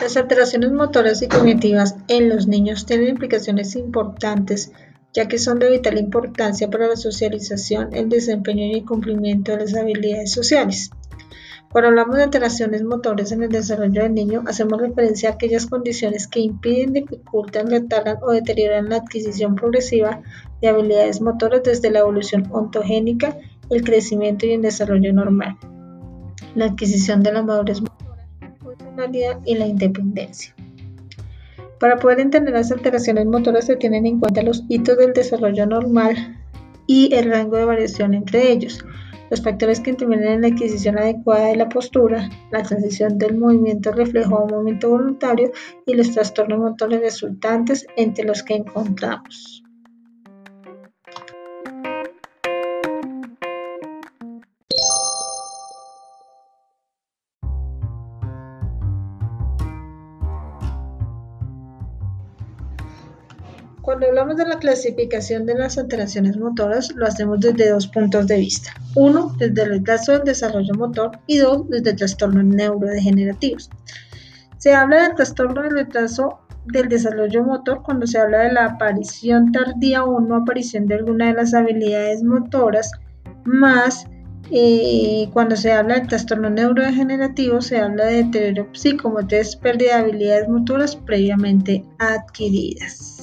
Las alteraciones motoras y cognitivas en los niños tienen implicaciones importantes ya que son de vital importancia para la socialización, el desempeño y el cumplimiento de las habilidades sociales. Cuando hablamos de alteraciones motores en el desarrollo del niño, hacemos referencia a aquellas condiciones que impiden, dificultan, retardan o deterioran la adquisición progresiva de habilidades motoras desde la evolución ontogénica, el crecimiento y el desarrollo normal, la adquisición de la madurez y la independencia. Para poder entender las alteraciones motoras se tienen en cuenta los hitos del desarrollo normal y el rango de variación entre ellos los factores que intervienen en la adquisición adecuada de la postura, la transición del movimiento reflejo a un movimiento voluntario y los trastornos motores resultantes entre los que encontramos. Cuando hablamos de la clasificación de las alteraciones motoras, lo hacemos desde dos puntos de vista. Uno, desde el retraso del desarrollo motor y dos, desde trastornos neurodegenerativos. Se habla del trastorno del retraso del desarrollo motor cuando se habla de la aparición tardía o no aparición de alguna de las habilidades motoras, más eh, cuando se habla del trastorno neurodegenerativo se habla de deterioro psicomotriz, pérdida de habilidades motoras previamente adquiridas.